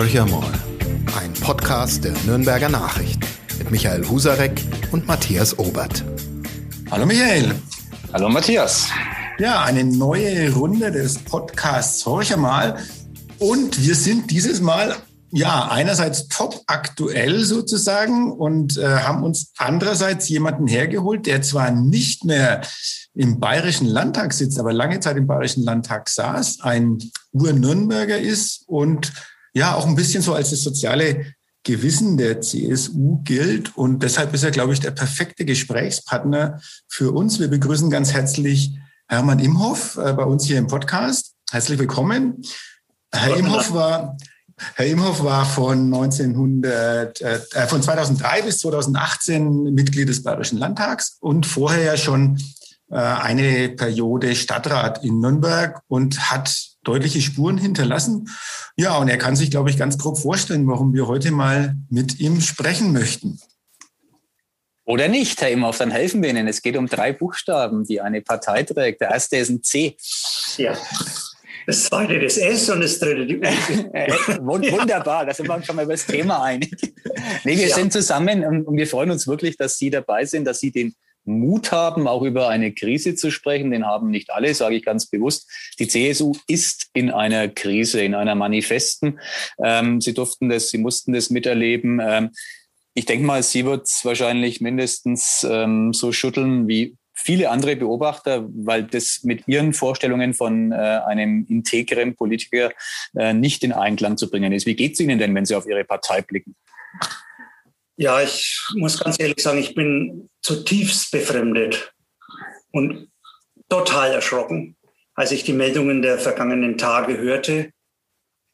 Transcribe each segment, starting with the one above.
Horcher mal. Ein Podcast der Nürnberger Nachrichten mit Michael Husarek und Matthias Obert. Hallo Michael. Hallo Matthias. Ja, eine neue Runde des Podcasts Horcher mal. Und wir sind dieses Mal ja, einerseits top aktuell sozusagen und äh, haben uns andererseits jemanden hergeholt, der zwar nicht mehr im Bayerischen Landtag sitzt, aber lange Zeit im Bayerischen Landtag saß, ein Ur-Nürnberger ist und ja auch ein bisschen so als das soziale Gewissen der CSU gilt. Und deshalb ist er, glaube ich, der perfekte Gesprächspartner für uns. Wir begrüßen ganz herzlich Hermann Imhoff äh, bei uns hier im Podcast. Herzlich willkommen. Herr Imhoff war Herr Imhoff war von 1900, äh, äh, von 2003 bis 2018 Mitglied des Bayerischen Landtags und vorher ja schon äh, eine Periode Stadtrat in Nürnberg und hat deutliche Spuren hinterlassen. Ja, und er kann sich, glaube ich, ganz grob vorstellen, warum wir heute mal mit ihm sprechen möchten. Oder nicht, Herr Imhoff, dann helfen wir Ihnen. Es geht um drei Buchstaben, die eine Partei trägt. Der erste ist ein C. Ja. Das zweite das S und das dritte die U. Wunderbar, da sind wir uns schon mal über das Thema einig. Nee, wir ja. sind zusammen und wir freuen uns wirklich, dass Sie dabei sind, dass Sie den Mut haben, auch über eine Krise zu sprechen. Den haben nicht alle, sage ich ganz bewusst. Die CSU ist in einer Krise, in einer manifesten. Ähm, sie durften das, sie mussten das miterleben. Ähm, ich denke mal, sie wird es wahrscheinlich mindestens ähm, so schütteln wie viele andere Beobachter, weil das mit ihren Vorstellungen von äh, einem integren Politiker äh, nicht in Einklang zu bringen ist. Wie geht es Ihnen denn, wenn Sie auf Ihre Partei blicken? Ja, ich muss ganz ehrlich sagen, ich bin zutiefst befremdet und total erschrocken. Als ich die Meldungen der vergangenen Tage hörte,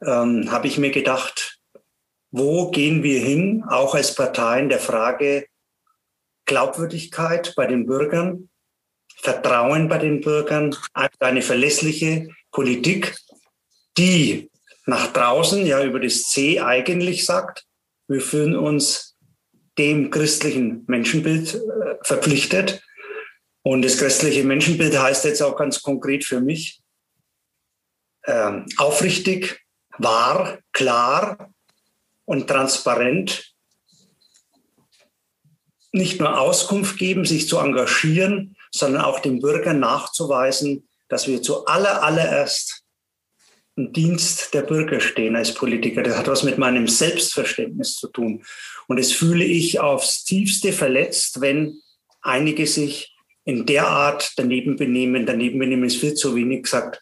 ähm, habe ich mir gedacht, wo gehen wir hin, auch als Parteien der Frage Glaubwürdigkeit bei den Bürgern, Vertrauen bei den Bürgern, eine verlässliche Politik, die nach draußen ja über das C eigentlich sagt, wir fühlen uns dem christlichen Menschenbild äh, verpflichtet. Und das christliche Menschenbild heißt jetzt auch ganz konkret für mich äh, aufrichtig, wahr, klar und transparent. Nicht nur Auskunft geben, sich zu engagieren, sondern auch den Bürgern nachzuweisen, dass wir zu aller, allererst im Dienst der Bürger stehen als Politiker. Das hat was mit meinem Selbstverständnis zu tun. Und das fühle ich aufs tiefste verletzt, wenn einige sich in der Art daneben benehmen. Daneben benehmen ist viel zu wenig gesagt.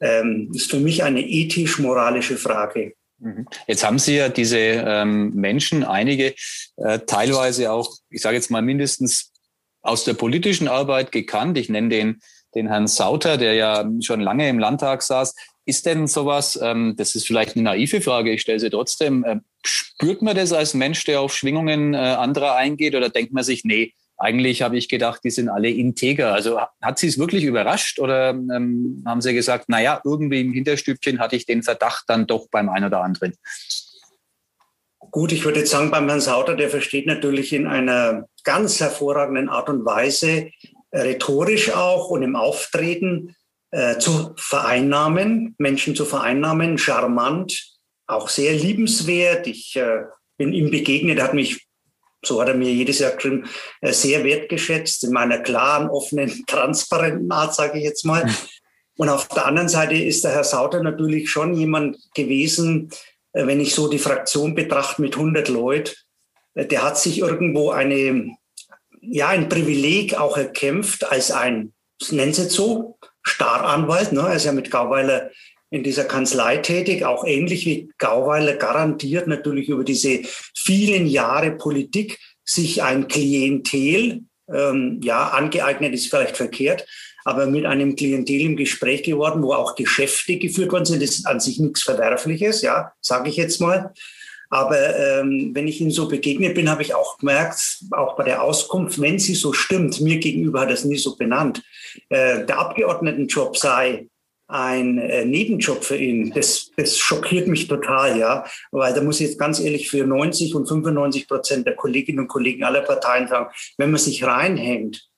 Ähm, ist für mich eine ethisch-moralische Frage. Mhm. Jetzt haben Sie ja diese ähm, Menschen, einige äh, teilweise auch, ich sage jetzt mal mindestens aus der politischen Arbeit gekannt. Ich nenne den, den Herrn Sauter, der ja schon lange im Landtag saß. Ist denn sowas, ähm, das ist vielleicht eine naive Frage, ich stelle sie trotzdem, äh, spürt man das als Mensch, der auf Schwingungen äh, anderer eingeht oder denkt man sich, nee, eigentlich habe ich gedacht, die sind alle integer. Also hat Sie es wirklich überrascht oder ähm, haben Sie gesagt, naja, irgendwie im Hinterstübchen hatte ich den Verdacht dann doch beim einen oder anderen? Gut, ich würde jetzt sagen, beim Herrn Sauter, der versteht natürlich in einer ganz hervorragenden Art und Weise, äh, rhetorisch auch und im Auftreten äh, zu vereinnahmen, Menschen zu vereinnahmen, charmant, auch sehr liebenswert. Ich äh, bin ihm begegnet, hat mich, so hat er mir jedes Jahr geschrieben, äh, sehr wertgeschätzt in meiner klaren, offenen, transparenten Art, sage ich jetzt mal. Und auf der anderen Seite ist der Herr Sauter natürlich schon jemand gewesen, äh, wenn ich so die Fraktion betrachte mit 100 Leuten, äh, der hat sich irgendwo eine, ja, ein Privileg auch erkämpft als ein, nennen Sie es so, Staranwalt. Ne? Er ist ja mit Gauweiler in dieser Kanzlei tätig, auch ähnlich wie Gauweiler garantiert natürlich über diese vielen Jahre Politik sich ein Klientel, ähm, ja, angeeignet ist vielleicht verkehrt, aber mit einem Klientel im Gespräch geworden, wo auch Geschäfte geführt worden sind. Das ist an sich nichts Verwerfliches, ja, sage ich jetzt mal. Aber ähm, wenn ich ihm so begegnet bin, habe ich auch gemerkt, auch bei der Auskunft, wenn sie so stimmt, mir gegenüber hat es nie so benannt, äh, der Abgeordnetenjob sei ein äh, Nebenjob für ihn. Das, das schockiert mich total, ja, weil da muss ich jetzt ganz ehrlich für 90 und 95 Prozent der Kolleginnen und Kollegen aller Parteien sagen, wenn man sich reinhängt,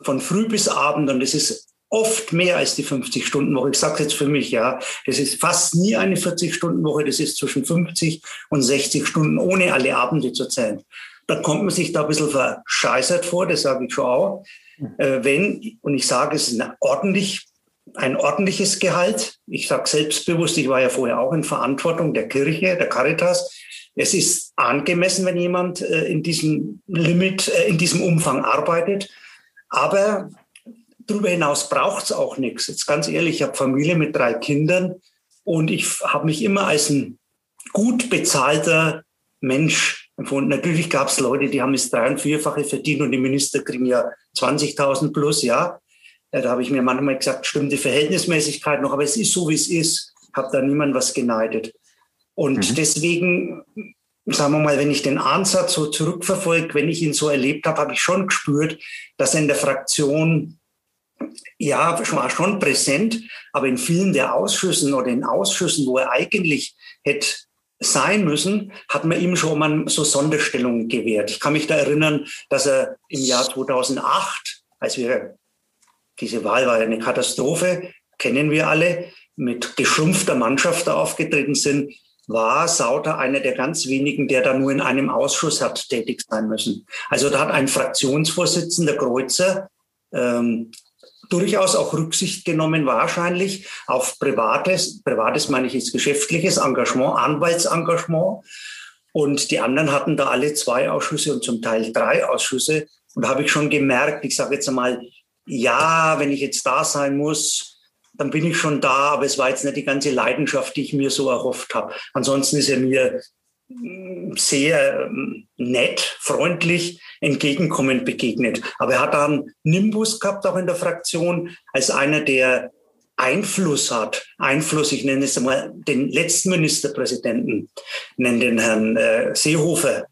von früh bis Abend und es ist oft mehr als die 50-Stunden-Woche. Ich sage jetzt für mich, ja, das ist fast nie eine 40-Stunden-Woche, das ist zwischen 50 und 60 Stunden, ohne alle Abende zu zählen. Da kommt man sich da ein bisschen verscheißert vor, das sage ich schon auch. Äh, wenn, und ich sage, es ist ein, ordentlich, ein ordentliches Gehalt. Ich sage selbstbewusst, ich war ja vorher auch in Verantwortung der Kirche, der Caritas. Es ist angemessen, wenn jemand äh, in diesem Limit, äh, in diesem Umfang arbeitet. Aber darüber hinaus braucht es auch nichts. Jetzt ganz ehrlich, ich habe Familie mit drei Kindern und ich habe mich immer als ein gut bezahlter Mensch empfunden. Natürlich gab es Leute, die haben es drei- und vierfache verdient und die Minister kriegen ja 20.000 plus, ja. Da habe ich mir manchmal gesagt, stimmt die Verhältnismäßigkeit noch, aber es ist so, wie es ist. Habe da niemand was geneidet. Und mhm. deswegen, sagen wir mal, wenn ich den Ansatz so zurückverfolge, wenn ich ihn so erlebt habe, habe ich schon gespürt, dass er in der Fraktion ja, war schon präsent, aber in vielen der Ausschüssen oder in Ausschüssen, wo er eigentlich hätte sein müssen, hat man ihm schon mal so Sonderstellungen gewährt. Ich kann mich da erinnern, dass er im Jahr 2008, als wir, diese Wahl war eine Katastrophe, kennen wir alle, mit geschrumpfter Mannschaft da aufgetreten sind, war Sauter einer der ganz wenigen, der da nur in einem Ausschuss hat tätig sein müssen. Also da hat ein Fraktionsvorsitzender Kreuzer ähm, durchaus auch Rücksicht genommen, wahrscheinlich auf privates, privates meine ich jetzt geschäftliches Engagement, Anwaltsengagement. Und die anderen hatten da alle zwei Ausschüsse und zum Teil drei Ausschüsse. Und da habe ich schon gemerkt, ich sage jetzt einmal, ja, wenn ich jetzt da sein muss, dann bin ich schon da, aber es war jetzt nicht die ganze Leidenschaft, die ich mir so erhofft habe. Ansonsten ist er mir sehr ähm, nett, freundlich, entgegenkommend begegnet. Aber er hat da einen Nimbus gehabt, auch in der Fraktion, als einer, der Einfluss hat. Einfluss, ich nenne es einmal den letzten Ministerpräsidenten, nenne den Herrn äh, Seehofer.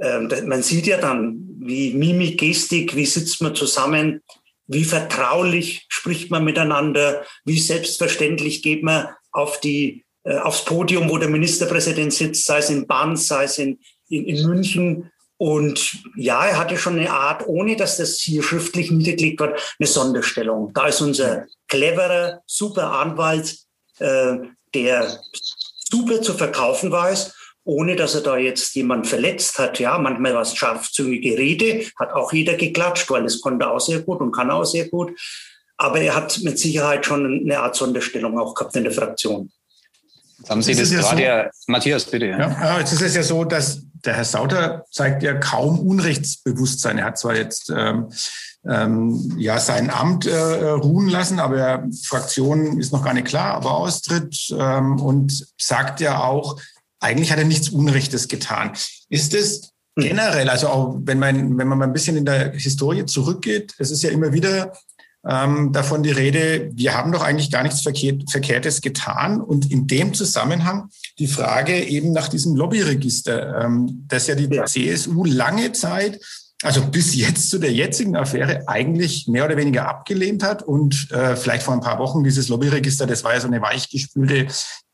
Ähm, man sieht ja dann, wie Mimik, Gestik, wie sitzt man zusammen, wie vertraulich spricht man miteinander, wie selbstverständlich geht man auf die aufs Podium, wo der Ministerpräsident sitzt, sei es in Bonn, sei es in, in, in München. Und ja, er hatte schon eine Art, ohne dass das hier schriftlich niedergelegt wird, eine Sonderstellung. Da ist unser cleverer, super Anwalt, äh, der super zu verkaufen weiß, ohne dass er da jetzt jemand verletzt hat. Ja, manchmal war es scharfzüngige Rede, hat auch jeder geklatscht, weil es konnte auch sehr gut und kann auch sehr gut. Aber er hat mit Sicherheit schon eine Art Sonderstellung auch gehabt in der Fraktion. Jetzt haben Sie das, gerade ja, so, Matthias, bitte. Ja. ja, jetzt ist es ja so, dass der Herr Sauter zeigt ja kaum Unrechtsbewusstsein. Er hat zwar jetzt ähm, ähm, ja sein Amt äh, ruhen lassen, aber Fraktion ist noch gar nicht klar, aber austritt ähm, und sagt ja auch, eigentlich hat er nichts Unrechtes getan. Ist es generell, also auch wenn man, wenn man mal ein bisschen in der Historie zurückgeht, es ist ja immer wieder ähm, davon die Rede, wir haben doch eigentlich gar nichts Verkehrt, Verkehrtes getan. Und in dem Zusammenhang die Frage eben nach diesem Lobbyregister, ähm, das ja die ja. CSU lange Zeit also bis jetzt zu der jetzigen Affäre eigentlich mehr oder weniger abgelehnt hat und äh, vielleicht vor ein paar Wochen dieses Lobbyregister, das war ja so eine weichgespülte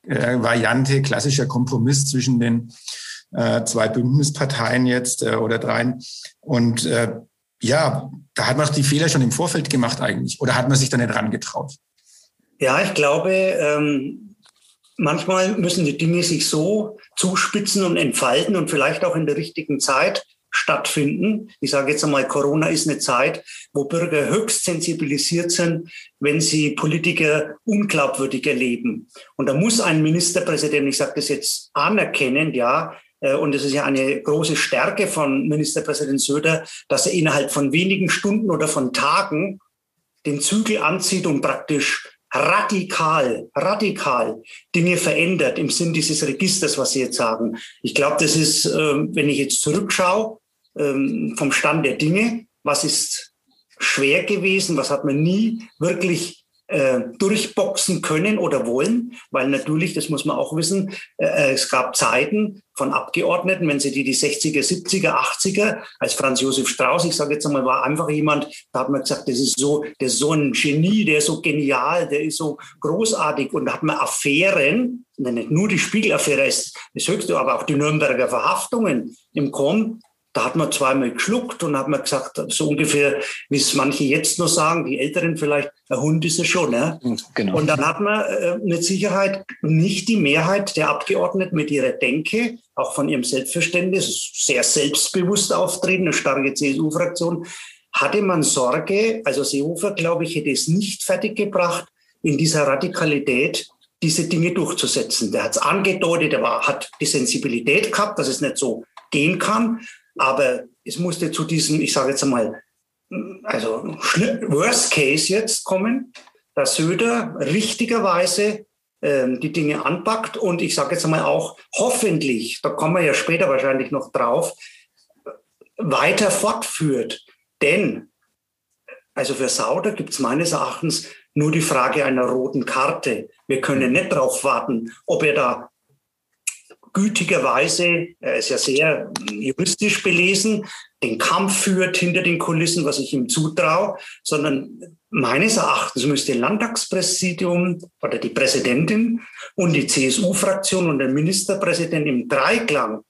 äh, Variante, klassischer Kompromiss zwischen den äh, zwei Bündnisparteien jetzt äh, oder dreien. Und äh, ja, da hat man die Fehler schon im Vorfeld gemacht eigentlich. Oder hat man sich da nicht rangetraut? Ja, ich glaube, ähm, manchmal müssen die Dinge sich so zuspitzen und entfalten und vielleicht auch in der richtigen Zeit stattfinden. Ich sage jetzt einmal, Corona ist eine Zeit, wo Bürger höchst sensibilisiert sind, wenn sie Politiker unglaubwürdig erleben. Und da muss ein Ministerpräsident, ich sage das jetzt anerkennen, ja, und es ist ja eine große Stärke von Ministerpräsident Söder, dass er innerhalb von wenigen Stunden oder von Tagen den Zügel anzieht und praktisch radikal, radikal Dinge verändert im Sinn dieses Registers, was Sie jetzt sagen. Ich glaube, das ist, ähm, wenn ich jetzt zurückschaue, ähm, vom Stand der Dinge, was ist schwer gewesen, was hat man nie wirklich äh, durchboxen können oder wollen, weil natürlich, das muss man auch wissen, äh, äh es gab Zeiten von Abgeordneten, wenn sie die die 60er, 70er, 80er, als Franz Josef Strauß, ich sage jetzt einmal, war einfach jemand, da hat man gesagt, das ist so, der ist so ein Genie, der ist so genial, der ist so großartig und da hat man Affären, nicht nur die Spiegelaffäre ist das höchste, aber auch die Nürnberger Verhaftungen im Kommen, Da hat man zweimal geschluckt und hat man gesagt, so ungefähr, wie es manche jetzt noch sagen, die Älteren vielleicht, ein Hund ist es schon. Ne? Genau. Und dann hat man äh, mit Sicherheit nicht die Mehrheit der Abgeordneten mit ihrer Denke, auch von ihrem Selbstverständnis, sehr selbstbewusst auftreten, eine starke CSU-Fraktion, hatte man Sorge, also Seehofer, glaube ich, hätte es nicht fertiggebracht, in dieser Radikalität diese Dinge durchzusetzen. Der hat es angedeutet, er war, hat die Sensibilität gehabt, dass es nicht so gehen kann. Aber es musste zu diesem, ich sage jetzt einmal, also Worst Case jetzt kommen, dass Söder richtigerweise ähm, die Dinge anpackt und ich sage jetzt einmal auch hoffentlich, da kommen wir ja später wahrscheinlich noch drauf, weiter fortführt. Denn, also für Sauder gibt es meines Erachtens nur die Frage einer roten Karte. Wir können nicht darauf warten, ob er da gütigerweise, er ist ja sehr juristisch belesen, den Kampf führt hinter den Kulissen, was ich ihm zutraue, sondern meines Erachtens müsste Landtagspräsidium oder die Präsidentin und die CSU-Fraktion und der Ministerpräsident im Dreiklang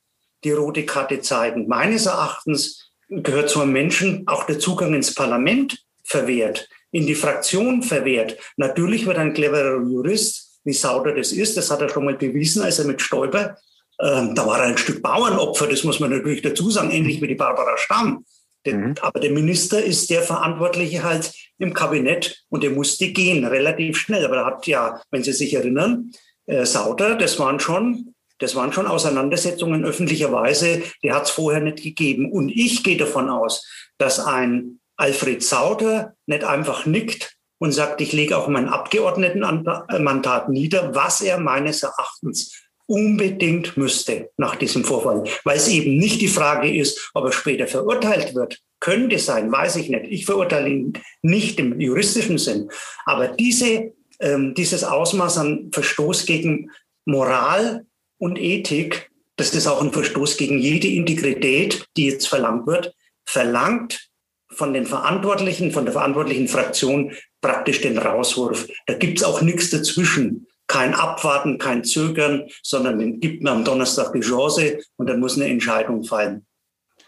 die rote Karte zeigen. Meines Erachtens gehört zu einem Menschen auch der Zugang ins Parlament verwehrt, in die Fraktion verwehrt. Natürlich wird ein cleverer Jurist, wie Sauder das ist, das hat er schon mal bewiesen, als er mit Stoiber ähm, da war er ein Stück Bauernopfer, das muss man natürlich dazu sagen, ähnlich wie die Barbara Stamm. Mhm. Aber der Minister ist der Verantwortliche halt im Kabinett und der musste gehen, relativ schnell. Aber er hat ja, wenn Sie sich erinnern, äh, Sauter, das waren schon, das waren schon Auseinandersetzungen öffentlicherweise, die hat es vorher nicht gegeben. Und ich gehe davon aus, dass ein Alfred Sauter nicht einfach nickt und sagt, ich lege auch mein Abgeordnetenmandat nieder, was er meines Erachtens unbedingt müsste nach diesem Vorfall, weil es eben nicht die Frage ist, ob er später verurteilt wird. Könnte sein, weiß ich nicht. Ich verurteile ihn nicht im juristischen Sinn. Aber diese, ähm, dieses Ausmaß an Verstoß gegen Moral und Ethik, das ist auch ein Verstoß gegen jede Integrität, die jetzt verlangt wird, verlangt von den Verantwortlichen, von der verantwortlichen Fraktion praktisch den Rauswurf. Da gibt's auch nichts dazwischen kein Abwarten, kein Zögern, sondern gibt mir am Donnerstag die Chance und dann muss eine Entscheidung fallen.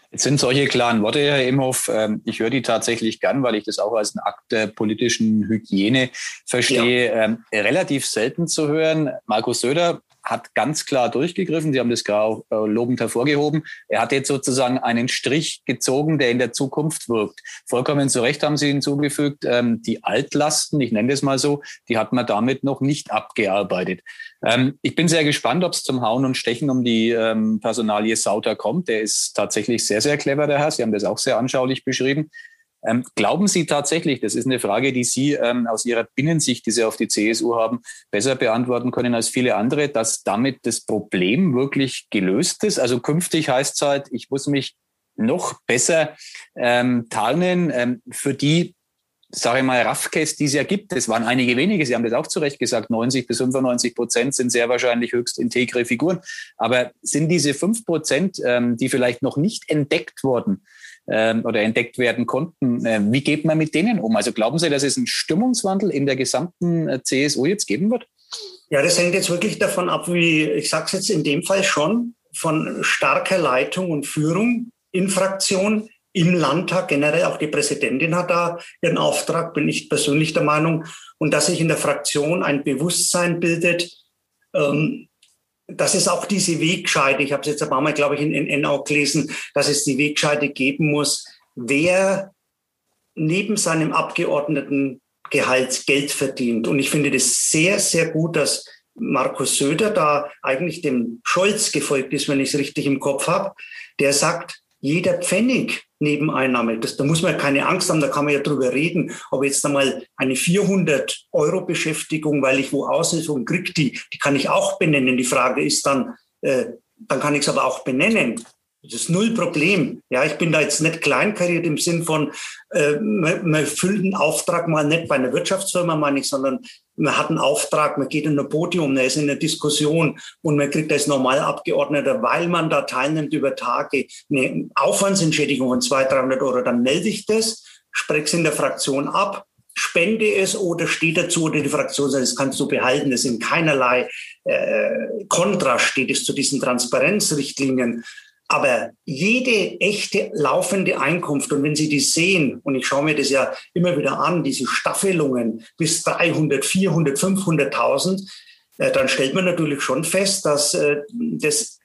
Jetzt sind solche klaren Worte, Herr Imhoff. Ähm, ich höre die tatsächlich gern, weil ich das auch als einen Akt der politischen Hygiene verstehe. Ja. Ähm, relativ selten zu hören. Markus Söder hat ganz klar durchgegriffen. Sie haben das gerade äh, lobend hervorgehoben. Er hat jetzt sozusagen einen Strich gezogen, der in der Zukunft wirkt. Vollkommen zu Recht haben Sie hinzugefügt, ähm, die Altlasten, ich nenne das mal so, die hat man damit noch nicht abgearbeitet. Ähm, ich bin sehr gespannt, ob es zum Hauen und Stechen um die ähm, Personalie Sauter kommt. Der ist tatsächlich sehr, sehr clever, der Herr. Sie haben das auch sehr anschaulich beschrieben. Ähm, glauben Sie tatsächlich, das ist eine Frage, die Sie ähm, aus Ihrer Binnensicht, die Sie auf die CSU haben, besser beantworten können als viele andere, dass damit das Problem wirklich gelöst ist? Also künftig heißt es halt, ich muss mich noch besser ähm, tarnen ähm, für die, sage ich mal, Raffkes, die es ja gibt. Es waren einige wenige, Sie haben das auch zu Recht gesagt, 90 bis 95 Prozent sind sehr wahrscheinlich höchst integre Figuren. Aber sind diese fünf Prozent, ähm, die vielleicht noch nicht entdeckt wurden, oder entdeckt werden konnten. Äh, wie geht man mit denen um? Also glauben Sie, dass es einen Stimmungswandel in der gesamten äh, CSU jetzt geben wird? Ja, das hängt jetzt wirklich davon ab, wie, ich sage es jetzt in dem Fall schon, von starker Leitung und Führung in Fraktion, im Landtag, generell auch die Präsidentin hat da ihren Auftrag, bin ich persönlich der Meinung, und dass sich in der Fraktion ein Bewusstsein bildet, ähm, dass es auch diese Wegscheide, ich habe es jetzt ein paar Mal, glaube ich, in, in, auch gelesen, dass es die Wegscheide geben muss, wer neben seinem Abgeordnetengehalt Geld verdient. Und ich finde das sehr, sehr gut, dass Markus Söder da eigentlich dem Scholz gefolgt ist, wenn ich es richtig im Kopf habe, der sagt, jeder Pfennig Nebeneinnahme, das, da muss man ja keine Angst haben, da kann man ja drüber reden, ob jetzt einmal eine 400 Euro Beschäftigung, weil ich wo Aushilfung kriege, die, die kann ich auch benennen. Die Frage ist dann, äh, dann kann ich es aber auch benennen. Das ist null Problem. Ja, ich bin da jetzt nicht kleinkariert im Sinn von, äh, man, man füllt einen Auftrag mal nicht bei einer Wirtschaftsfirma, meine ich, sondern man hat einen Auftrag, man geht in ein Podium, man ist in einer Diskussion und man kriegt als Normalabgeordneter, weil man da teilnimmt über Tage, eine Aufwandsentschädigung von 200, 300 Euro. Dann melde ich das, spreche es in der Fraktion ab, spende es oder steht dazu oder die Fraktion sagt, das kannst du behalten. Das in keinerlei äh, Kontra steht es zu diesen Transparenzrichtlinien. Aber jede echte laufende Einkunft, und wenn Sie die sehen, und ich schaue mir das ja immer wieder an, diese Staffelungen bis 300, 400, 500.000, äh, dann stellt man natürlich schon fest, dass äh, das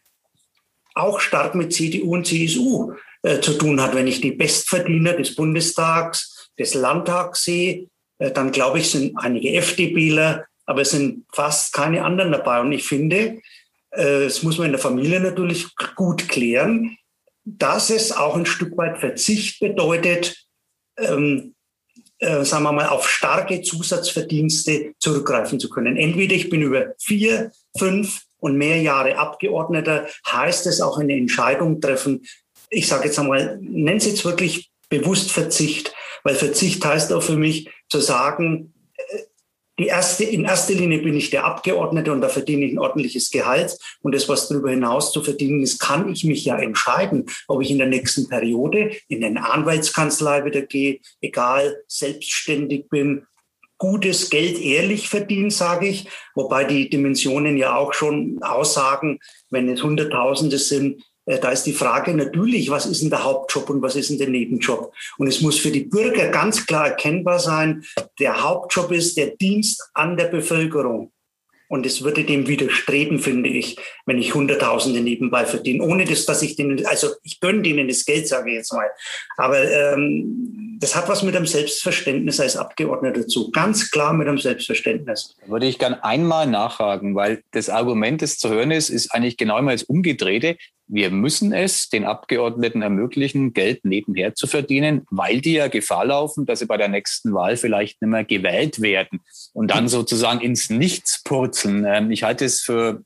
auch stark mit CDU und CSU äh, zu tun hat. Wenn ich die Bestverdiener des Bundestags, des Landtags sehe, äh, dann glaube ich, sind einige FDPler, aber es sind fast keine anderen dabei. Und ich finde, das muss man in der Familie natürlich gut klären, dass es auch ein Stück weit Verzicht bedeutet, ähm, äh, sagen wir mal, auf starke Zusatzverdienste zurückgreifen zu können. Entweder ich bin über vier, fünf und mehr Jahre Abgeordneter, heißt es auch eine Entscheidung treffen. Ich sage jetzt einmal, nennen Sie jetzt wirklich bewusst Verzicht, weil Verzicht heißt auch für mich zu sagen, die erste, in erster Linie bin ich der Abgeordnete und da verdiene ich ein ordentliches Gehalt. Und das, was darüber hinaus zu verdienen ist, kann ich mich ja entscheiden, ob ich in der nächsten Periode in eine Anwaltskanzlei wieder gehe, egal, selbstständig bin, gutes Geld ehrlich verdiene, sage ich. Wobei die Dimensionen ja auch schon aussagen, wenn es Hunderttausende sind, da ist die Frage natürlich, was ist denn der Hauptjob und was ist denn der Nebenjob? Und es muss für die Bürger ganz klar erkennbar sein, der Hauptjob ist der Dienst an der Bevölkerung. Und es würde dem widerstreben, finde ich, wenn ich Hunderttausende nebenbei verdiene, ohne das, dass ich denen, also ich gönne denen das Geld, sage ich jetzt mal. Aber ähm, das hat was mit einem Selbstverständnis als Abgeordneter zu. Ganz klar mit einem Selbstverständnis. Würde ich gern einmal nachhaken, weil das Argument, das zu hören ist, ist eigentlich genau immer das Umgedrehte wir müssen es den Abgeordneten ermöglichen, Geld nebenher zu verdienen, weil die ja Gefahr laufen, dass sie bei der nächsten Wahl vielleicht nicht mehr gewählt werden und dann sozusagen ins Nichts purzeln. Ähm, ich halte es für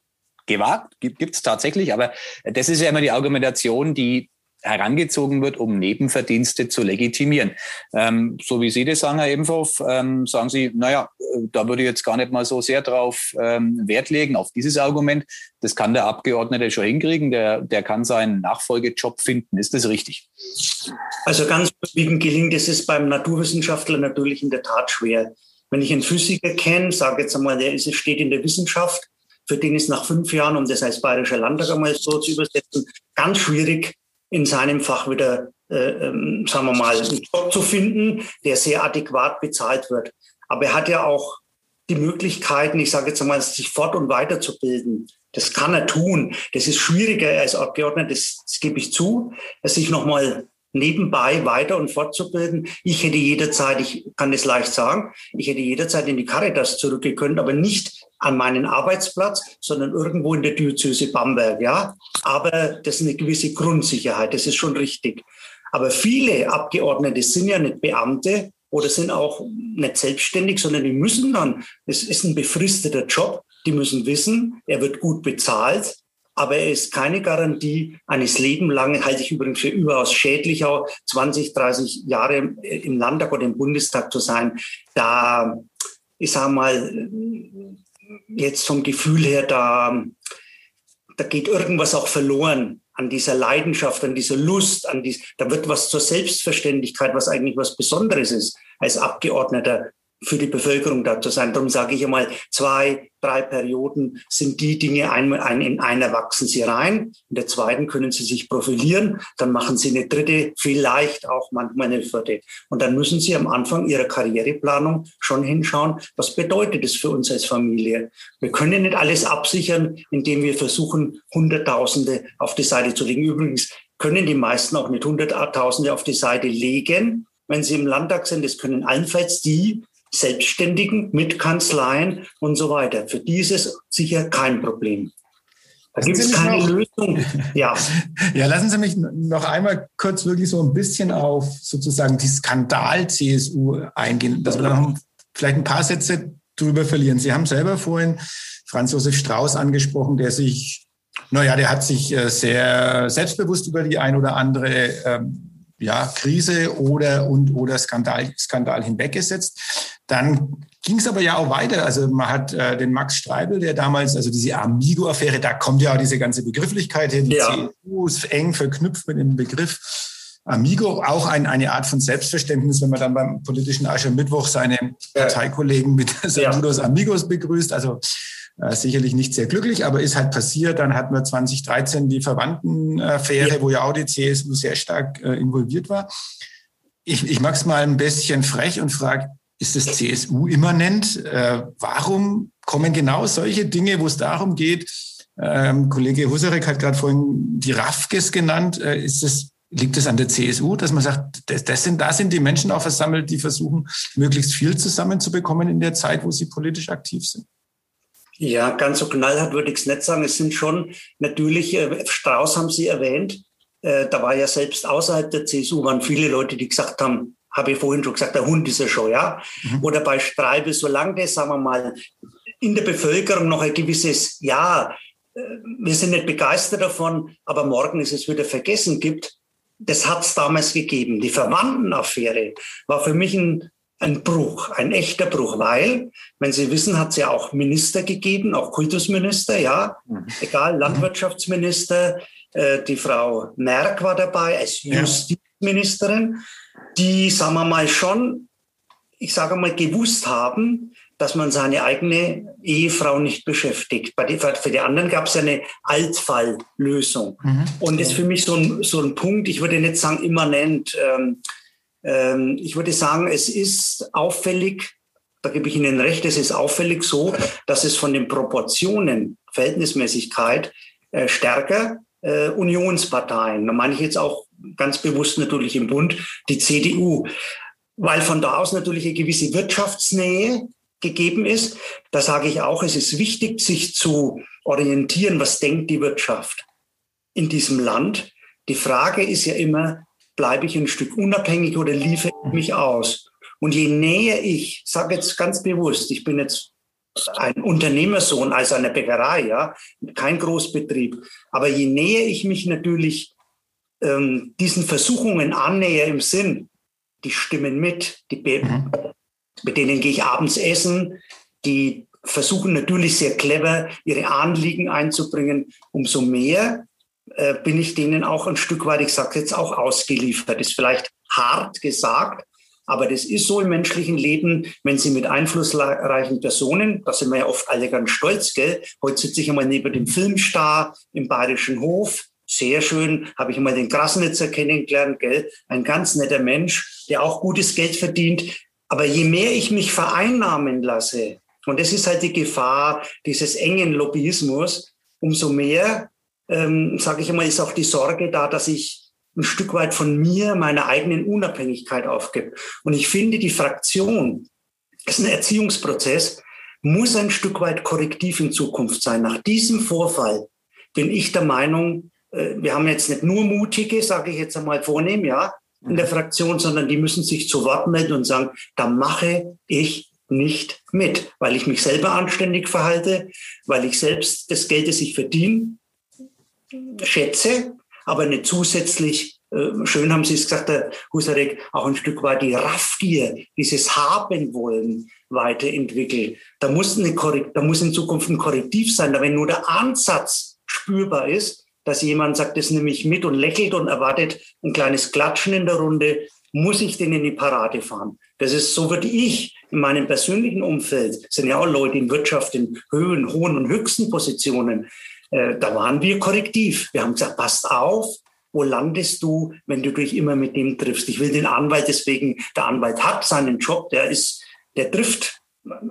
gewagt, gibt es tatsächlich, aber das ist ja immer die Argumentation, die herangezogen wird, um Nebenverdienste zu legitimieren. Ähm, so wie Sie das sagen, Herr Ebenhoff, ähm, sagen Sie, naja, da würde ich jetzt gar nicht mal so sehr drauf ähm, Wert legen, auf dieses Argument. Das kann der Abgeordnete schon hinkriegen, der, der kann seinen Nachfolgejob finden. Ist das richtig? Also ganz überwiegend gelingt es ist beim Naturwissenschaftler natürlich in der Tat schwer. Wenn ich einen Physiker kenne, sage jetzt einmal, der ist, steht in der Wissenschaft, für den ist nach fünf Jahren, um das als Bayerischer Landtag einmal so zu übersetzen, ganz schwierig, in seinem Fach wieder, äh, ähm, sagen wir mal, einen Job zu finden, der sehr adäquat bezahlt wird. Aber er hat ja auch die Möglichkeiten, ich sage jetzt einmal, sich fort- und weiterzubilden. Das kann er tun. Das ist schwieriger als Abgeordneter, das, das gebe ich zu, dass sich nochmal nebenbei weiter und fortzubilden. Ich hätte jederzeit, ich kann das leicht sagen, ich hätte jederzeit in die Caritas zurückgekönnt, aber nicht an meinen Arbeitsplatz, sondern irgendwo in der Diözese Bamberg, ja. Aber das ist eine gewisse Grundsicherheit, das ist schon richtig. Aber viele Abgeordnete sind ja nicht Beamte oder sind auch nicht selbstständig, sondern die müssen dann, es ist ein befristeter Job, die müssen wissen, er wird gut bezahlt, aber er ist keine Garantie eines Lebens halte ich übrigens für überaus schädlich, auch 20, 30 Jahre im Landtag oder im Bundestag zu sein. Da, ich sage mal, jetzt vom Gefühl her, da, da geht irgendwas auch verloren an dieser Leidenschaft, an dieser Lust, an dies, da wird was zur Selbstverständlichkeit, was eigentlich was Besonderes ist als Abgeordneter für die Bevölkerung da zu sein. Darum sage ich einmal, zwei, drei Perioden sind die Dinge, ein, ein, in einer wachsen sie rein, in der zweiten können sie sich profilieren, dann machen sie eine dritte, vielleicht auch manchmal eine vierte. Und dann müssen sie am Anfang ihrer Karriereplanung schon hinschauen, was bedeutet es für uns als Familie. Wir können nicht alles absichern, indem wir versuchen, Hunderttausende auf die Seite zu legen. Übrigens können die meisten auch nicht Hunderttausende auf die Seite legen, wenn sie im Landtag sind. Das können allenfalls die, Selbstständigen mit Kanzleien und so weiter. Für die ist es sicher kein Problem. Da gibt es keine noch, Lösung. Ja. ja, lassen Sie mich noch einmal kurz wirklich so ein bisschen auf sozusagen die Skandal-CSU eingehen, dass wir da noch vielleicht ein paar Sätze drüber verlieren. Sie haben selber vorhin Franz Josef Strauß angesprochen, der sich, naja, der hat sich äh, sehr selbstbewusst über die ein oder andere ähm, ja, Krise oder und oder Skandal, Skandal hinweggesetzt. Dann ging es aber ja auch weiter. Also man hat äh, den Max Streibel, der damals, also diese Amigo-Affäre, da kommt ja auch diese ganze Begrifflichkeit hin. Die ja. CDU ist eng verknüpft mit dem Begriff Amigo, auch ein, eine Art von Selbstverständnis, wenn man dann beim politischen Aschermittwoch seine Parteikollegen mit Saludos ja. Amigos begrüßt. Also Äh, sicherlich nicht sehr glücklich, aber ist halt passiert. Dann hatten wir 2013 die Verwandtenaffäre, wo ja auch die CSU sehr stark äh, involviert war. Ich, ich mag es mal ein bisschen frech und frage, ist das CSU immanent? Äh, warum kommen genau solche Dinge, wo es darum geht, ähm, Kollege Husarek hat gerade vorhin die Rafkes genannt. Äh, ist es, liegt es an der CSU, dass man sagt, das, das sind, da sind die Menschen auch versammelt, die versuchen, möglichst viel zusammenzubekommen in der Zeit, wo sie politisch aktiv sind? Ja, ganz so knallhart würde ich es nicht sagen. Es sind schon natürlich, äh, Strauß haben Sie erwähnt, äh, da war ja selbst außerhalb der CSU, waren viele Leute, die gesagt haben, habe ich vorhin schon gesagt, der Hund ist ja schon, ja. Mhm. Oder bei Streibe, solange das, sagen wir mal, in der Bevölkerung noch ein gewisses, ja, äh, wir sind nicht begeistert davon, aber morgen ist es wieder vergessen gibt, das hat es damals gegeben. Die Verwandtenaffäre war für mich ein ein Bruch, ein echter Bruch, weil, wenn Sie wissen, hat es ja auch Minister gegeben, auch Kultusminister, ja, mhm. egal, Landwirtschaftsminister, äh, die Frau Merck war dabei als Justizministerin, die, sagen wir mal, schon, ich sage mal, gewusst haben, dass man seine eigene Ehefrau nicht beschäftigt. Bei die, für die anderen gab es ja eine Altfalllösung. Mhm. Und das ist für mich so ein, so ein Punkt, ich würde nicht sagen immanent, ähm, ähm, ich würde sagen, es ist auffällig, da gebe ich Ihnen recht, es ist auffällig so, dass es von den Proportionen, Verhältnismäßigkeit äh, stärker äh, Unionsparteien, da meine ich jetzt auch ganz bewusst natürlich im Bund, die CDU, weil von da aus natürlich eine gewisse Wirtschaftsnähe gegeben ist. Da sage ich auch, es ist wichtig, sich zu orientieren, was denkt die Wirtschaft in diesem Land. Die Frage ist ja immer, bleibe ich ein Stück unabhängig oder liefere ich mich aus? Und je näher ich, sage jetzt ganz bewusst, ich bin jetzt ein Unternehmersohn als eine Bäckerei, ja, kein Großbetrieb. Aber je näher ich mich natürlich ähm, diesen Versuchungen annähe im Sinn, die stimmen mit, die mhm. mit denen gehe ich abends essen, die versuchen natürlich sehr clever ihre Anliegen einzubringen, umso mehr äh, bin ich denen auch ein Stück weit, ich sage jetzt auch ausgeliefert. Ist vielleicht hart gesagt, aber das ist so im menschlichen Leben, wenn Sie mit einflussreichen Personen, da sind wir ja oft alle ganz stolz, gell? Heute sitze ich einmal neben dem Filmstar im Bayerischen Hof. Sehr schön, habe ich einmal den Grasnitzer kennengelernt, gell? Ein ganz netter Mensch, der auch gutes Geld verdient. Aber je mehr ich mich vereinnahmen lasse, und das ist halt die Gefahr dieses engen Lobbyismus, umso mehr ähm, sage ich einmal, ist auch die Sorge da, dass ich ein Stück weit von mir, meiner eigenen Unabhängigkeit aufgebe. Und ich finde, die Fraktion ist ein Erziehungsprozess, muss ein Stück weit korrektiv in Zukunft sein. Nach diesem Vorfall bin ich der Meinung, äh, wir haben jetzt nicht nur Mutige, sage ich jetzt einmal vornehm, ja, in der Fraktion, sondern die müssen sich zu Wort melden und sagen, da mache ich nicht mit, weil ich mich selber anständig verhalte, weil ich selbst das Geld, das ich verdiene, schätze, aber nicht zusätzlich, äh, schön haben Sie es gesagt, Herr Husarek, auch ein Stück weit die Raffgier, dieses Haben wollen weiterentwickeln. Da muss, eine da muss in Zukunft ein Korrektiv sein, da wenn nur der Ansatz spürbar ist, dass jemand sagt, das nehme ich mit und lächelt und erwartet ein kleines Klatschen in der Runde, muss ich den in die Parade fahren. Das ist, so würde ich in meinem persönlichen Umfeld, sind ja auch Leute in Wirtschaft in Höhen, hohen und höchsten Positionen, äh, da waren wir korrektiv. Wir haben gesagt, passt auf, wo landest du, wenn du dich immer mit dem triffst? Ich will den Anwalt deswegen, der Anwalt hat seinen Job, der ist, der trifft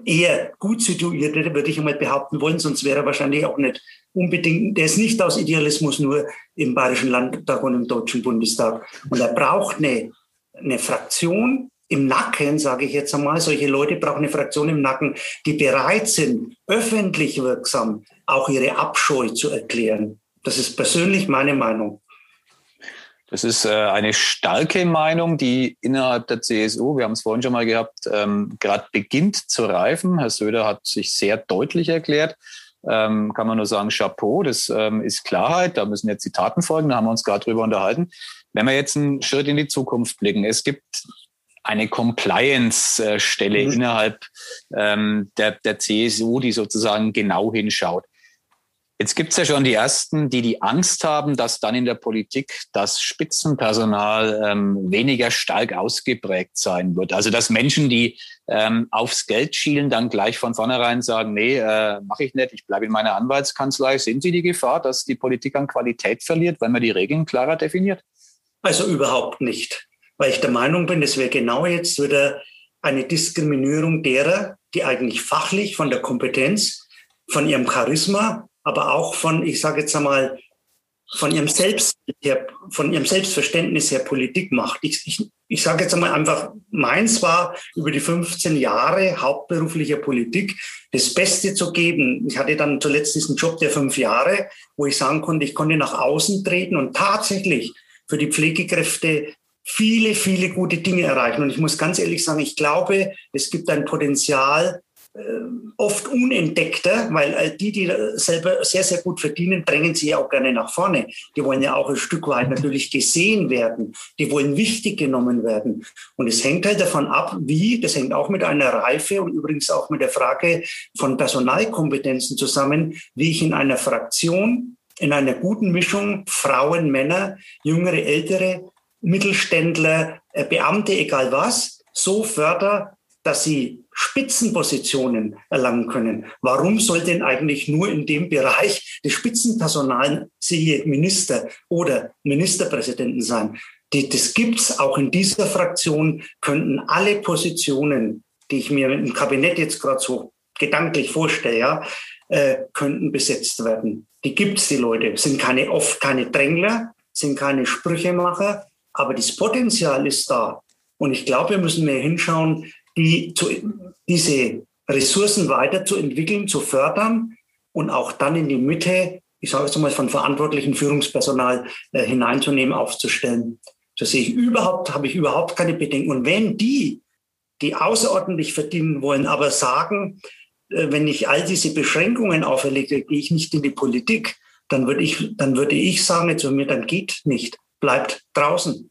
eher gut situierte, würde ich einmal behaupten wollen, sonst wäre er wahrscheinlich auch nicht unbedingt, der ist nicht aus Idealismus nur im Bayerischen Landtag und im Deutschen Bundestag. Und er braucht eine, eine Fraktion, im Nacken, sage ich jetzt einmal, solche Leute brauchen eine Fraktion im Nacken, die bereit sind, öffentlich wirksam auch ihre Abscheu zu erklären. Das ist persönlich meine Meinung. Das ist äh, eine starke Meinung, die innerhalb der CSU, wir haben es vorhin schon mal gehabt, ähm, gerade beginnt zu reifen. Herr Söder hat sich sehr deutlich erklärt. Ähm, kann man nur sagen, Chapeau, das ähm, ist Klarheit, da müssen jetzt die Taten folgen, da haben wir uns gerade drüber unterhalten. Wenn wir jetzt einen Schritt in die Zukunft blicken, es gibt eine Compliance-Stelle mhm. innerhalb ähm, der, der CSU, die sozusagen genau hinschaut. Jetzt gibt es ja schon die Ersten, die die Angst haben, dass dann in der Politik das Spitzenpersonal ähm, weniger stark ausgeprägt sein wird. Also dass Menschen, die ähm, aufs Geld schielen, dann gleich von vornherein sagen, nee, äh, mache ich nicht, ich bleibe in meiner Anwaltskanzlei. Sind Sie die Gefahr, dass die Politik an Qualität verliert, wenn man die Regeln klarer definiert? Also überhaupt nicht, weil ich der Meinung bin, es wäre genau jetzt wieder eine Diskriminierung derer, die eigentlich fachlich von der Kompetenz, von ihrem Charisma aber auch von, ich sage jetzt einmal, von ihrem Selbst her, von ihrem Selbstverständnis her Politik macht. Ich, ich, ich sage jetzt einmal einfach, meins war über die 15 Jahre hauptberuflicher Politik das Beste zu geben. Ich hatte dann zuletzt diesen Job der fünf Jahre, wo ich sagen konnte, ich konnte nach außen treten und tatsächlich für die Pflegekräfte viele, viele gute Dinge erreichen. Und ich muss ganz ehrlich sagen, ich glaube, es gibt ein Potenzial, oft unentdeckter, weil äh, die, die selber sehr, sehr gut verdienen, drängen sie ja auch gerne nach vorne. Die wollen ja auch ein Stück weit natürlich gesehen werden. Die wollen wichtig genommen werden. Und es hängt halt davon ab, wie, das hängt auch mit einer Reife und übrigens auch mit der Frage von Personalkompetenzen zusammen, wie ich in einer Fraktion, in einer guten Mischung Frauen, Männer, jüngere, ältere, Mittelständler, äh, Beamte, egal was, so förder, dass sie Spitzenpositionen erlangen können. Warum soll denn eigentlich nur in dem Bereich des Spitzenpersonals siehe Minister oder Ministerpräsidenten sein? Die, das gibt's auch in dieser Fraktion, könnten alle Positionen, die ich mir im Kabinett jetzt gerade so gedanklich vorstelle, ja, äh, könnten besetzt werden. Die gibt's, die Leute. Sind keine, oft keine Drängler, sind keine Sprüchemacher, aber das Potenzial ist da. Und ich glaube, wir müssen mehr hinschauen, die zu, diese Ressourcen weiterzuentwickeln, zu fördern und auch dann in die Mitte, ich sage es mal, von verantwortlichen Führungspersonal äh, hineinzunehmen, aufzustellen. Da sehe ich überhaupt, habe ich überhaupt keine Bedenken. Und wenn die, die außerordentlich verdienen wollen, aber sagen, äh, wenn ich all diese Beschränkungen auferlege, gehe ich nicht in die Politik, dann würde ich, dann würde ich sagen zu mir, dann geht nicht, bleibt draußen.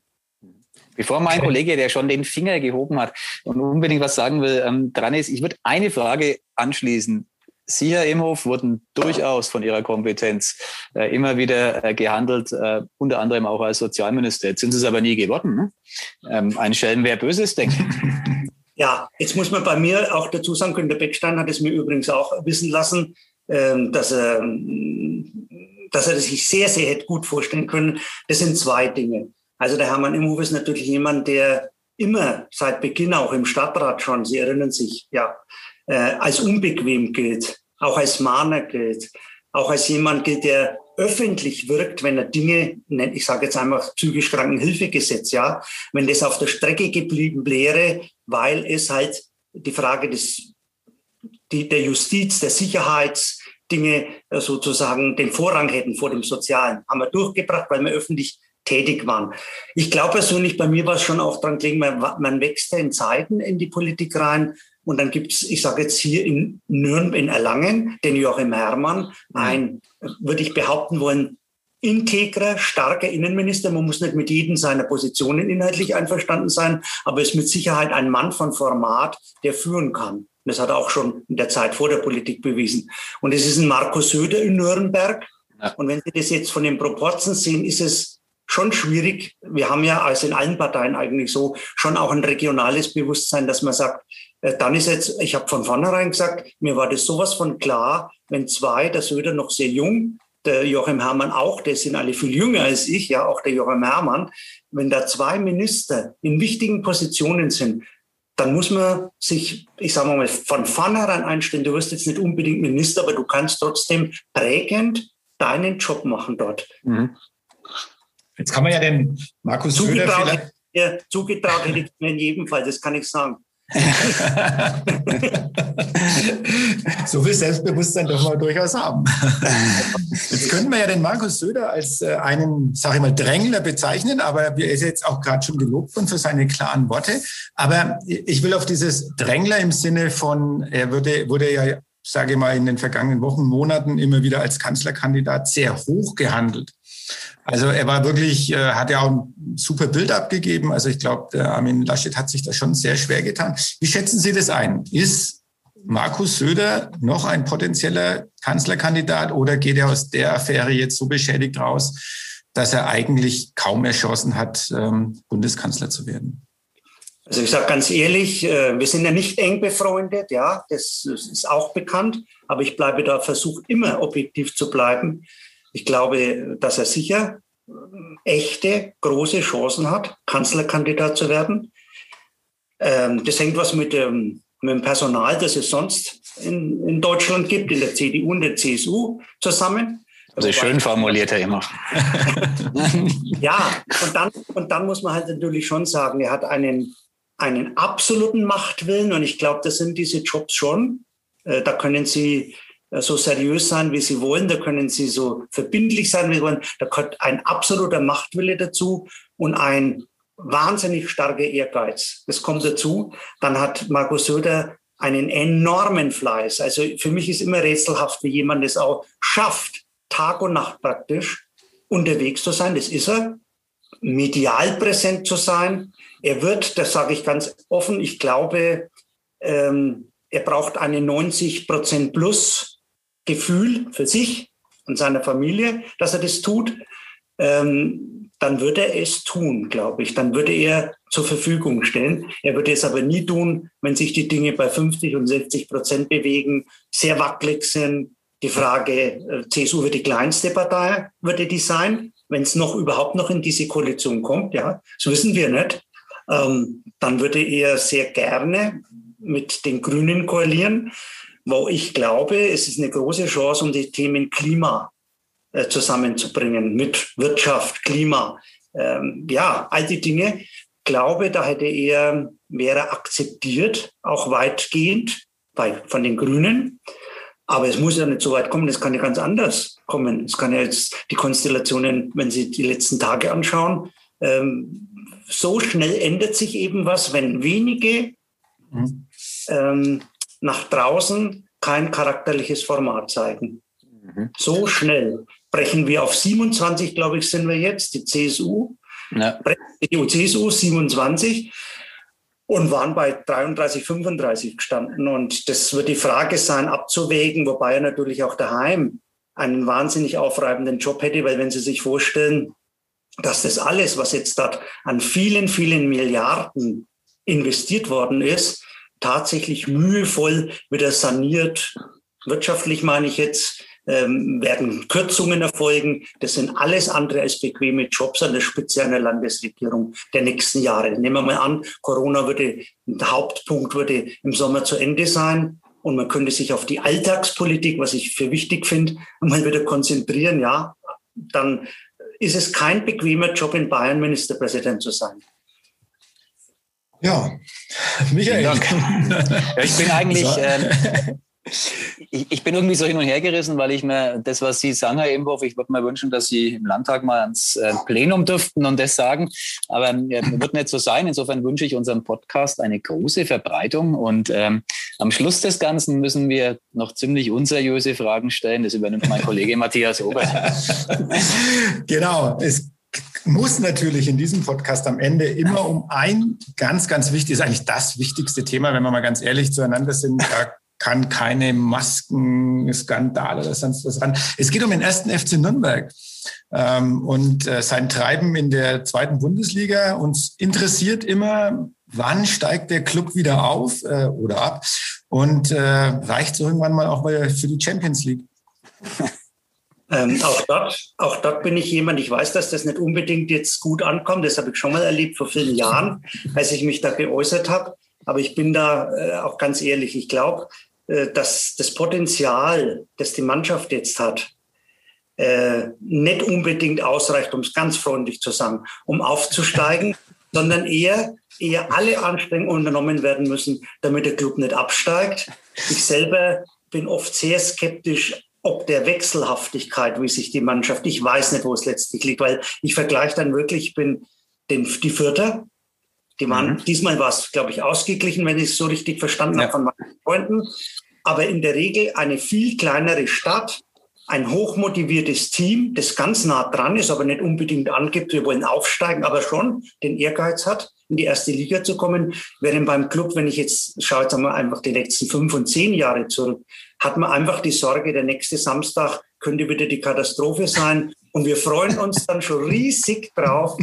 Bevor mein Kollege, der schon den Finger gehoben hat und unbedingt was sagen will, ähm, dran ist, ich würde eine Frage anschließen. Sie, Herr Imhof, wurden durchaus von Ihrer Kompetenz äh, immer wieder äh, gehandelt, äh, unter anderem auch als Sozialminister. Jetzt sind Sie es aber nie geworden. Ne? Ähm, ein Schelm, wer Böses denkt. Ja, jetzt muss man bei mir auch dazu sagen, Günter Beckstein hat es mir übrigens auch wissen lassen, ähm, dass er, dass er sich sehr, sehr hätte gut vorstellen können. Das sind zwei Dinge. Also der Hermann Imhof ist natürlich jemand, der immer seit Beginn auch im Stadtrat schon, Sie erinnern sich, ja, äh, als unbequem gilt, auch als Mahner gilt, auch als jemand gilt, der öffentlich wirkt, wenn er Dinge, ich sage jetzt einfach psychisch Krankenhilfegesetz, ja, wenn das auf der Strecke geblieben wäre, weil es halt die Frage des, die, der Justiz, der Sicherheitsdinge äh, sozusagen den Vorrang hätten vor dem Sozialen, haben wir durchgebracht, weil wir öffentlich tätig waren. Ich glaube persönlich, bei mir war es schon auch dran gelegen, man, man wächst ja in Zeiten in die Politik rein. Und dann gibt es, ich sage jetzt hier in Nürnberg, in Erlangen, den Joachim Herrmann, ein, würde ich behaupten wollen, integrer, starker Innenminister. Man muss nicht mit jedem seiner Positionen inhaltlich einverstanden sein, aber ist mit Sicherheit ein Mann von Format, der führen kann. Das hat er auch schon in der Zeit vor der Politik bewiesen. Und es ist ein Markus Söder in Nürnberg. Ja. Und wenn Sie das jetzt von den Proporzen sehen, ist es schon schwierig. Wir haben ja also in allen Parteien eigentlich so schon auch ein regionales Bewusstsein, dass man sagt, äh, dann ist jetzt, ich habe von vornherein gesagt, mir war das sowas von klar, wenn zwei, der Söder noch sehr jung, der Joachim Herrmann auch, der sind alle viel jünger als ich, ja, auch der Joachim Herrmann, wenn da zwei Minister in wichtigen Positionen sind, dann muss man sich, ich sage mal, von vornherein einstellen, du wirst jetzt nicht unbedingt Minister, aber du kannst trotzdem prägend deinen Job machen dort. Mhm. Jetzt kann man ja den Markus Söder ja, zugetraut hätte ich mir in jedem Fall, das kann ich sagen. so viel Selbstbewusstsein dürfen wir durchaus haben. Jetzt könnten wir ja den Markus Söder als äh, einen, sage ich mal, Drängler bezeichnen, aber er ist jetzt auch gerade schon gelobt worden für seine klaren Worte. Aber ich will auf dieses Drängler im Sinne von, er würde, wurde ja, sage ich mal, in den vergangenen Wochen, Monaten immer wieder als Kanzlerkandidat sehr hoch gehandelt. Also er war wirklich, äh, hat ja auch ein super Bild abgegeben. Also ich glaube, Armin Laschet hat sich da schon sehr schwer getan. Wie schätzen Sie das ein? Ist Markus Söder noch ein potenzieller Kanzlerkandidat oder geht er aus der Affäre jetzt so beschädigt raus, dass er eigentlich kaum mehr Chancen hat, ähm, Bundeskanzler zu werden? Also ich sage ganz ehrlich, äh, wir sind ja nicht eng befreundet, ja, das ist auch bekannt, aber ich bleibe da, versuche immer objektiv zu bleiben. Ich glaube, dass er sicher äh, echte, große Chancen hat, Kanzlerkandidat zu werden. Ähm, das hängt was mit dem, mit dem Personal, das es sonst in, in Deutschland gibt, in der CDU und der CSU zusammen. Also schön formuliert er immer. ja, und dann, und dann muss man halt natürlich schon sagen, er hat einen einen absoluten Machtwillen und ich glaube, das sind diese Jobs schon. Äh, da können Sie so seriös sein, wie Sie wollen, da können Sie so verbindlich sein, wie Sie wollen. Da kommt ein absoluter Machtwille dazu und ein wahnsinnig starker Ehrgeiz. Das kommt dazu. Dann hat Markus Söder einen enormen Fleiß. Also für mich ist immer rätselhaft, wie jemand es auch schafft, Tag und Nacht praktisch unterwegs zu sein. Das ist er. Medial präsent zu sein, er wird, das sage ich ganz offen, ich glaube, ähm, er braucht eine 90 Prozent plus Gefühl für sich und seine Familie, dass er das tut. Ähm, dann würde er es tun, glaube ich. Dann würde er zur Verfügung stellen. Er würde es aber nie tun, wenn sich die Dinge bei 50 und 60 Prozent bewegen, sehr wackelig sind. Die Frage, äh, CSU wird die kleinste Partei, würde die sein, wenn es noch überhaupt noch in diese Koalition kommt. Ja, das wissen wir nicht ähm, dann würde er sehr gerne mit den Grünen koalieren, wo ich glaube, es ist eine große Chance, um die Themen Klima äh, zusammenzubringen mit Wirtschaft, Klima. Ähm, ja, all die Dinge. Glaube, da hätte er, wäre akzeptiert, auch weitgehend bei, von den Grünen. Aber es muss ja nicht so weit kommen, es kann ja ganz anders kommen. Es kann ja jetzt die Konstellationen, wenn Sie die letzten Tage anschauen, ähm, so schnell ändert sich eben was, wenn wenige mhm. ähm, nach draußen kein charakterliches Format zeigen. Mhm. So schnell brechen wir auf 27, glaube ich, sind wir jetzt, die CSU, ja. die CSU 27 und waren bei 33, 35 gestanden. Und das wird die Frage sein, abzuwägen, wobei er natürlich auch daheim einen wahnsinnig aufreibenden Job hätte, weil wenn Sie sich vorstellen, dass das alles, was jetzt dort an vielen, vielen Milliarden investiert worden ist, tatsächlich mühevoll wieder saniert. Wirtschaftlich meine ich jetzt, ähm, werden Kürzungen erfolgen. Das sind alles andere als bequeme Jobs an der Spitze einer Landesregierung der nächsten Jahre. Nehmen wir mal an, Corona würde, der Hauptpunkt würde im Sommer zu Ende sein und man könnte sich auf die Alltagspolitik, was ich für wichtig finde, mal wieder konzentrieren. Ja, dann ist es kein bequemer Job in Bayern, Ministerpräsident zu sein. Ja, Michael. Ja, ich bin eigentlich, ähm, ich, ich, bin irgendwie so hin und her gerissen, weil ich mir das, was Sie sagen, Herr Imhoff, ich würde mir wünschen, dass Sie im Landtag mal ans äh, Plenum dürften und das sagen. Aber äh, wird nicht so sein. Insofern wünsche ich unserem Podcast eine große Verbreitung. Und ähm, am Schluss des Ganzen müssen wir noch ziemlich unseriöse Fragen stellen. Das übernimmt mein Kollege Matthias Obert. genau. Es muss natürlich in diesem Podcast am Ende immer um ein ganz, ganz wichtiges, eigentlich das wichtigste Thema, wenn wir mal ganz ehrlich zueinander sind. Da kann keine Maskenskandale oder sonst was ran. Es geht um den ersten FC Nürnberg ähm, und äh, sein Treiben in der zweiten Bundesliga. Uns interessiert immer, wann steigt der Club wieder auf äh, oder ab und äh, reicht so irgendwann mal auch mal für die Champions League. Ähm, auch, dort, auch dort bin ich jemand, ich weiß, dass das nicht unbedingt jetzt gut ankommt. Das habe ich schon mal erlebt vor vielen Jahren, als ich mich da geäußert habe. Aber ich bin da äh, auch ganz ehrlich. Ich glaube, äh, dass das Potenzial, das die Mannschaft jetzt hat, äh, nicht unbedingt ausreicht, um es ganz freundlich zu sagen, um aufzusteigen, sondern eher, eher alle Anstrengungen unternommen werden müssen, damit der Club nicht absteigt. Ich selber bin oft sehr skeptisch, ob der Wechselhaftigkeit, wie sich die Mannschaft, ich weiß nicht, wo es letztlich liegt, weil ich vergleiche dann wirklich, ich bin den, die Vierter, die waren, mhm. diesmal war es, glaube ich, ausgeglichen, wenn ich es so richtig verstanden ja. habe von meinen Freunden. Aber in der Regel eine viel kleinere Stadt, ein hochmotiviertes Team, das ganz nah dran ist, aber nicht unbedingt angibt, wir wollen aufsteigen, aber schon den Ehrgeiz hat. in die erste Liga zu kommen. Während beim Club, wenn ich jetzt schaue, jetzt wir einfach die letzten fünf und zehn Jahre zurück, hat man einfach die Sorge, der nächste Samstag könnte wieder die Katastrophe sein. Und wir freuen uns dann schon riesig drauf,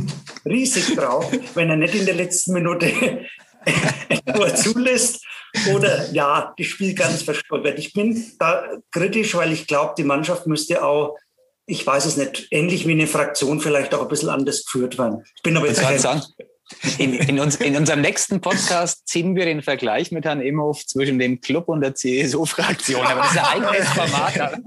riesig drauf, wenn er nicht in der letzten Minute nur zulässt oder ja, das Spiel ganz verstolpert. Ich bin da kritisch, weil ich glaube, die Mannschaft müsste auch ich weiß es nicht, ähnlich wie eine Fraktion vielleicht auch ein bisschen anders geführt werden. Ich bin aber jetzt sagen, in, in, uns, in, unserem nächsten Podcast ziehen wir den Vergleich mit Herrn Imhoff zwischen dem Club und der CSU-Fraktion. Aber das ist ein eigenes Format.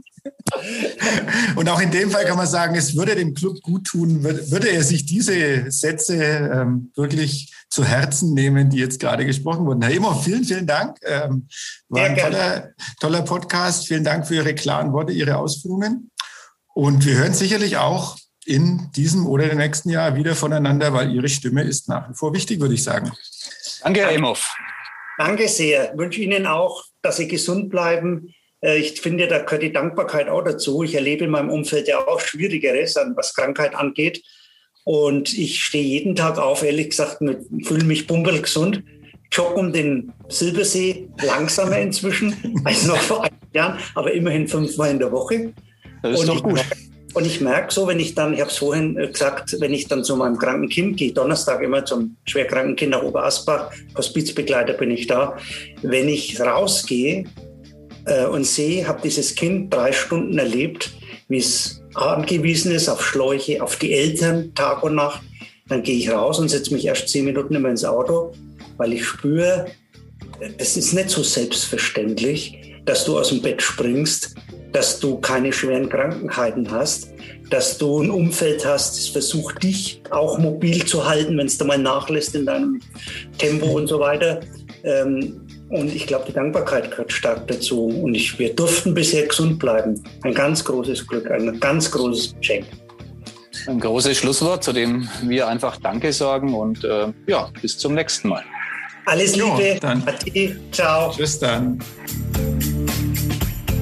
Und auch in dem Fall kann man sagen, es würde dem Club gut tun, würde er sich diese Sätze ähm, wirklich zu Herzen nehmen, die jetzt gerade gesprochen wurden. Herr Imhoff, vielen, vielen Dank. Ähm, war ein toller, toller Podcast. Vielen Dank für Ihre klaren Worte, Ihre Ausführungen. Und wir hören sicherlich auch in diesem oder dem nächsten Jahr wieder voneinander, weil Ihre Stimme ist nach wie vor wichtig, würde ich sagen. Danke, Herr Emhoff. Danke sehr. Ich wünsche Ihnen auch, dass Sie gesund bleiben. Äh, ich finde, da gehört die Dankbarkeit auch dazu. Ich erlebe in meinem Umfeld ja auch Schwierigeres, was Krankheit angeht. Und ich stehe jeden Tag auf, ehrlich gesagt, fühle mich bumbelgesund. Jogge um den Silbersee langsamer inzwischen als noch vor einigen Jahren, aber immerhin fünfmal in der Woche. Das ist und doch gut. Ich, und ich merke so, wenn ich dann, ich habe es vorhin äh, gesagt, wenn ich dann zu meinem kranken Kind gehe, Donnerstag immer zum schwerkranken Kind nach Oberasbach, Hospizbegleiter bin ich da, wenn ich rausgehe äh, und sehe, habe dieses Kind drei Stunden erlebt, wie es angewiesen ist auf Schläuche, auf die Eltern Tag und Nacht, dann gehe ich raus und setze mich erst zehn Minuten immer ins Auto, weil ich spüre, das ist nicht so selbstverständlich, dass du aus dem Bett springst dass du keine schweren Krankheiten hast, dass du ein Umfeld hast, das versucht, dich auch mobil zu halten, wenn es da mal nachlässt in deinem Tempo und so weiter. Ähm, und ich glaube, die Dankbarkeit gehört stark dazu. Und ich, wir durften bisher gesund bleiben. Ein ganz großes Glück, ein ganz großes Geschenk. Ein großes Schlusswort, zu dem wir einfach Danke sagen und äh, ja, bis zum nächsten Mal. Alles Liebe. Jo, dann. Ciao. Tschüss dann.